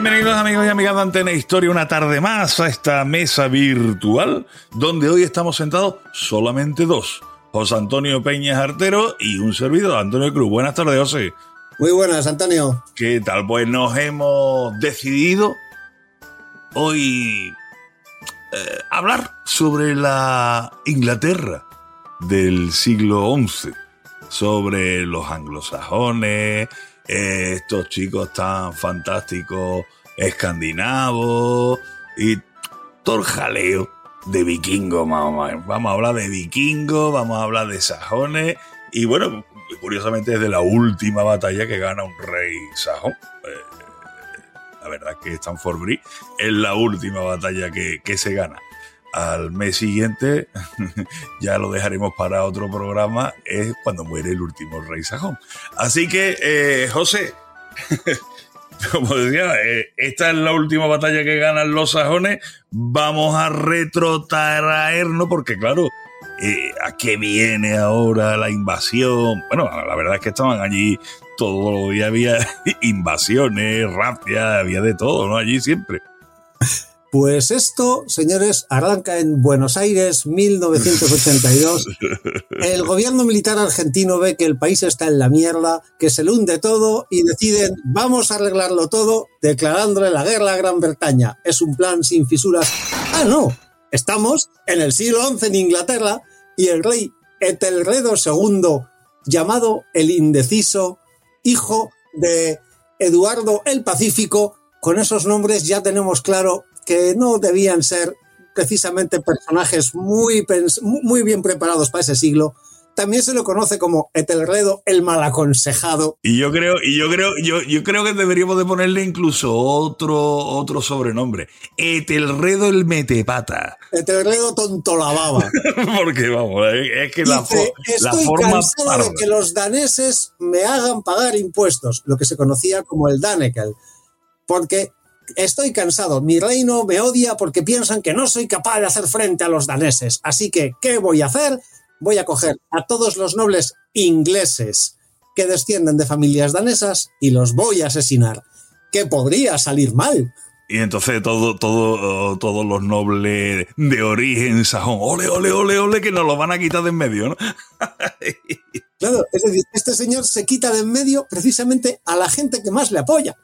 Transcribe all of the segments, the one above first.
Bienvenidos amigos y amigas de Antena Historia una tarde más a esta mesa virtual donde hoy estamos sentados solamente dos. José Antonio Peña Artero y un servidor, Antonio Cruz. Buenas tardes, José. Muy buenas, Antonio. ¿Qué tal? Pues nos hemos decidido hoy eh, hablar sobre la Inglaterra del siglo XI, sobre los anglosajones, estos chicos tan fantásticos escandinavos y todo el jaleo de vikingos, vamos a hablar de vikingos, vamos a hablar de sajones y bueno, curiosamente es de la última batalla que gana un rey sajón. Eh, la verdad es que Stanford Bridge es la última batalla que, que se gana al mes siguiente, ya lo dejaremos para otro programa, es cuando muere el último rey sajón. Así que, eh, José, como decía, eh, esta es la última batalla que ganan los sajones, vamos a retrotraernos porque claro, eh, ¿a qué viene ahora la invasión? Bueno, la verdad es que estaban allí todos los días, había invasiones, racias, había de todo, ¿no? Allí siempre. Pues esto, señores, arranca en Buenos Aires 1982. El gobierno militar argentino ve que el país está en la mierda, que se le hunde todo y deciden, vamos a arreglarlo todo declarándole la guerra a Gran Bretaña. Es un plan sin fisuras. Ah, no, estamos en el siglo XI en Inglaterra y el rey Etelredo II, llamado el indeciso, hijo de Eduardo el Pacífico, con esos nombres ya tenemos claro que no debían ser precisamente personajes muy, muy bien preparados para ese siglo. También se lo conoce como Etelredo el malaconsejado. Y yo creo, y yo creo, yo, yo creo que deberíamos de ponerle incluso otro, otro sobrenombre. Etelredo el metepata. Etelredo tonto la baba. Porque vamos, es que la, la forma cansado de que los daneses me hagan pagar impuestos, lo que se conocía como el Danekel. Porque estoy cansado, mi reino me odia porque piensan que no soy capaz de hacer frente a los daneses. Así que, ¿qué voy a hacer? Voy a coger a todos los nobles ingleses que descienden de familias danesas y los voy a asesinar. ¿Qué podría salir mal? Y entonces todo, todo, todos los nobles de origen sajón, ole, ole, ole, ole, que nos lo van a quitar de en medio, ¿no? claro, es decir, este señor se quita de en medio precisamente a la gente que más le apoya.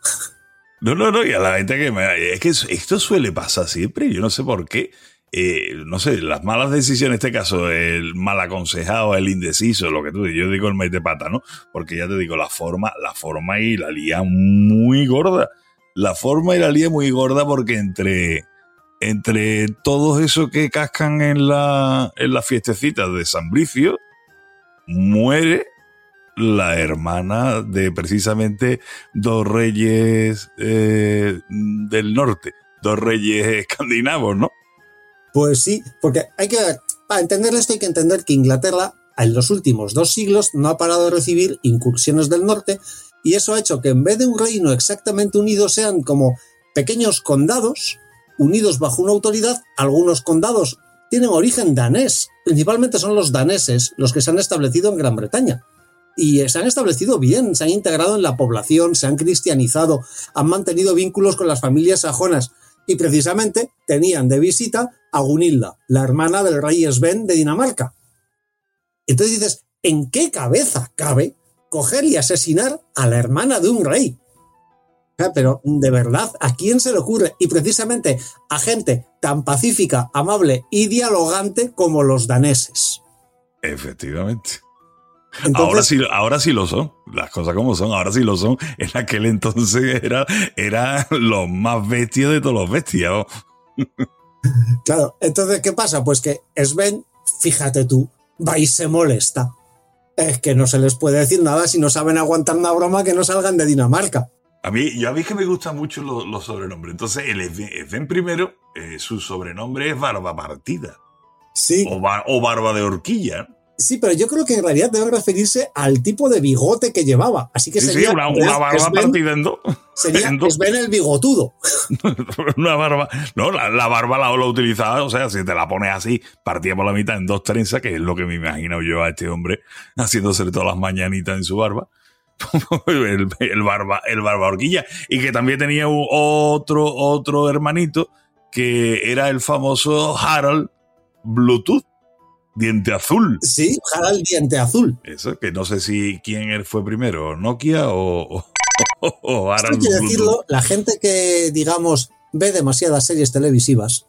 No, no, no, y a la gente que me... Es que esto suele pasar siempre, yo no sé por qué. Eh, no sé, las malas decisiones, en este caso, el mal aconsejado, el indeciso, lo que tú yo digo el de pata, ¿no? Porque ya te digo, la forma, la forma y la lía muy gorda. La forma y la lía muy gorda porque entre, entre todos esos que cascan en la, en las fiestecitas de San Bricio, muere la hermana de precisamente dos reyes eh, del norte, dos reyes escandinavos, ¿no? Pues sí, porque hay que, para entender esto hay que entender que Inglaterra en los últimos dos siglos no ha parado de recibir incursiones del norte y eso ha hecho que en vez de un reino exactamente unido sean como pequeños condados unidos bajo una autoridad, algunos condados tienen origen danés, principalmente son los daneses los que se han establecido en Gran Bretaña y se han establecido bien, se han integrado en la población, se han cristianizado, han mantenido vínculos con las familias sajonas y precisamente tenían de visita a Gunilda, la hermana del rey Sven de Dinamarca. Entonces dices, ¿en qué cabeza cabe coger y asesinar a la hermana de un rey? Pero de verdad, ¿a quién se le ocurre? Y precisamente a gente tan pacífica, amable y dialogante como los daneses. Efectivamente ahora, sí, ahora sí lo son, las cosas como son, ahora sí lo son. En aquel entonces era, era los más bestias de todos los bestias. Claro, entonces, ¿qué pasa? Pues que Sven, fíjate tú, va y se molesta. Es que no se les puede decir nada si no saben aguantar una broma que no salgan de Dinamarca. A mí, yo a mí que me gustan mucho los, sobrenombres. Entonces, el Sven primero, eh, su sobrenombre es Barba Partida. Sí. O, o Barba de Horquilla. Sí, pero yo creo que en realidad debe referirse al tipo de bigote que llevaba. Así que sería. Sí, una, barba partida en dos. Sería Sven el bigotudo. una barba. No, la, barba la, la utilizaba, o sea, si te la pones así, partía por la mitad en dos trenzas, que es lo que me imagino yo a este hombre haciéndose todas las mañanitas en su barba. el, el, barba, el barba horquilla. Y que también tenía otro, otro hermanito que era el famoso Harold Bluetooth Diente azul. Sí, Harald Diente azul. Eso, que no sé si quién fue primero, Nokia o, o, Harald. Hay que decirlo, la gente que, digamos, ve demasiadas series televisivas,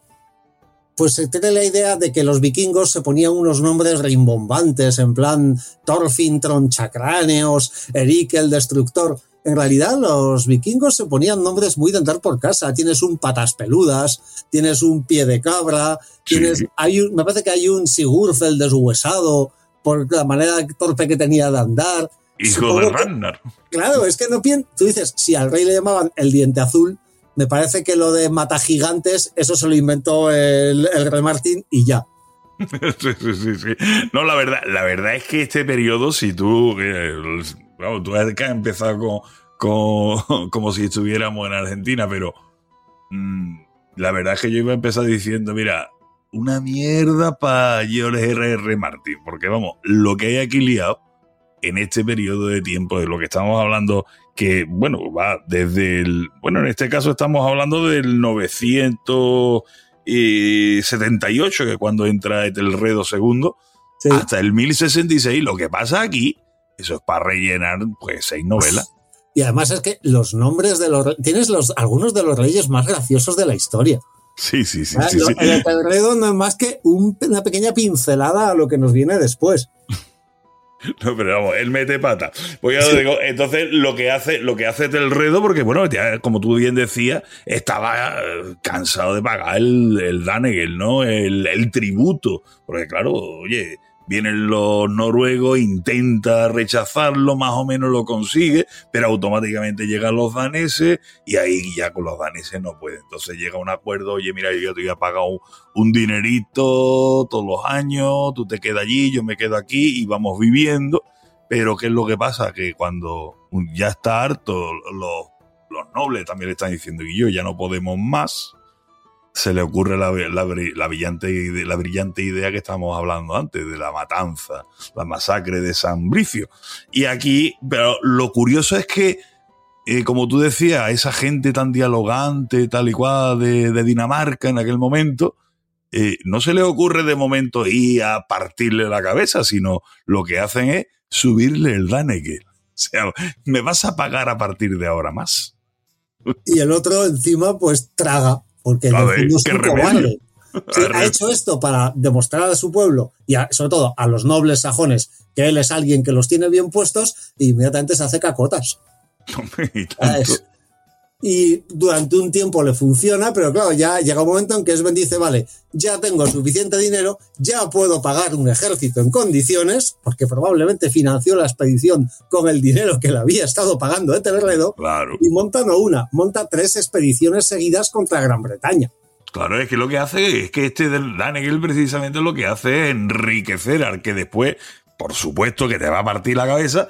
pues se tiene la idea de que los vikingos se ponían unos nombres rimbombantes, en plan Thorfinn Tronchacráneos, Erik el Destructor en realidad los vikingos se ponían nombres muy de andar por casa. Tienes un patas peludas, tienes un pie de cabra, tienes, hay un, me parece que hay un Sigurfel deshuesado por la manera torpe que tenía de andar. Hijo de Ragnar. Claro, es que no piensas. Tú dices, si al rey le llamaban el diente azul, me parece que lo de mata gigantes, eso se lo inventó el, rey Martín y ya. sí, sí, sí, No, la verdad, la verdad es que este periodo, si tú, eh, Vamos, tú has empezado con, como si estuviéramos en Argentina, pero mm, la verdad es que yo iba a empezar diciendo, mira, una mierda para George R.R. Martin, porque vamos, lo que hay aquí liado en este periodo de tiempo, de lo que estamos hablando, que bueno, va desde el, bueno, en este caso estamos hablando del 978, que es cuando entra Etelredo II, hasta el 1066. Lo que pasa aquí eso es para rellenar, pues, seis novelas. Y además es que los nombres de los... Tienes los, algunos de los reyes más graciosos de la historia. Sí, sí, sí. El Etelredo no es más que una pequeña pincelada a lo que nos viene después. No, pero vamos, él mete pata. Pues ya lo digo, entonces lo que hace, lo que hace Telredo, porque bueno, como tú bien decías, estaba eh, cansado de pagar el, el Danegel, ¿no? El, el tributo. Porque claro, oye, Vienen los noruegos, intenta rechazarlo, más o menos lo consigue, pero automáticamente llegan los daneses y ahí ya con los daneses no puede. Entonces llega un acuerdo, oye, mira, yo te voy a pagar un, dinerito todos los años, tú te quedas allí, yo me quedo aquí y vamos viviendo. Pero ¿qué es lo que pasa? Que cuando ya está harto, los, los nobles también le están diciendo, y yo ya no podemos más se le ocurre la, brillante, la brillante idea que estábamos hablando antes, de la matanza, la masacre de San Bricio. Y aquí, pero lo curioso es que eh, como tú decías, esa gente tan dialogante, tal y cual, de, Dinamarca en aquel momento, eh, no se le ocurre de momento ir a partirle la cabeza, sino lo que hacen es subirle el Daneke. O sea, me vas a pagar a partir de ahora más. Y el otro encima, pues traga, porque el es un ha hecho esto para demostrar a su pueblo y sobre todo a los nobles sajones que él es alguien que los tiene bien puestos e inmediatamente se hace cacotas. y, durante un tiempo le funciona, pero claro, ya llega un momento en que Sven dice, vale, ya tengo suficiente dinero, ya puedo pagar un ejército en condiciones, porque probablemente financió la expedición con el dinero que le había estado pagando de Tenerredo, y monta no una, monta tres expediciones seguidas contra Gran Bretaña. Claro, es que lo que hace es que este Danegel precisamente lo que hace es enriquecer al que después, por supuesto que te va a partir la cabeza,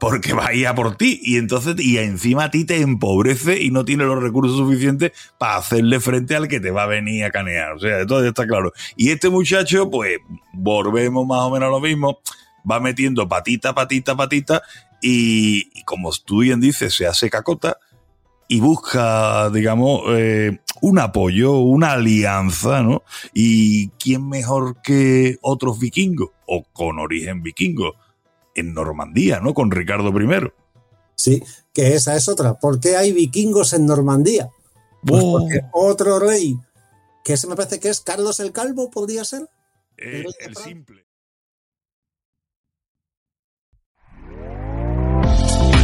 porque va a ir a por ti. Y entonces, y encima a ti te empobrece y no tiene los recursos suficientes para hacerle frente al que te va a venir a canear. O sea, todo está claro. Y este muchacho, pues, volvemos más o menos a lo mismo. Va metiendo patita, patita, patita. Y, como tú bien dices, se hace cacota y busca, digamos, eh, un apoyo, una alianza, ¿no? Y quién mejor que otros vikingos, o con origen vikingo, en Normandía, ¿no? Con Ricardo I. Sí, que esa es otra. ¿Por qué hay vikingos en Normandía? Pues oh. porque otro rey, que se me parece que es Carlos el Calvo, podría ser. Eh, el simple.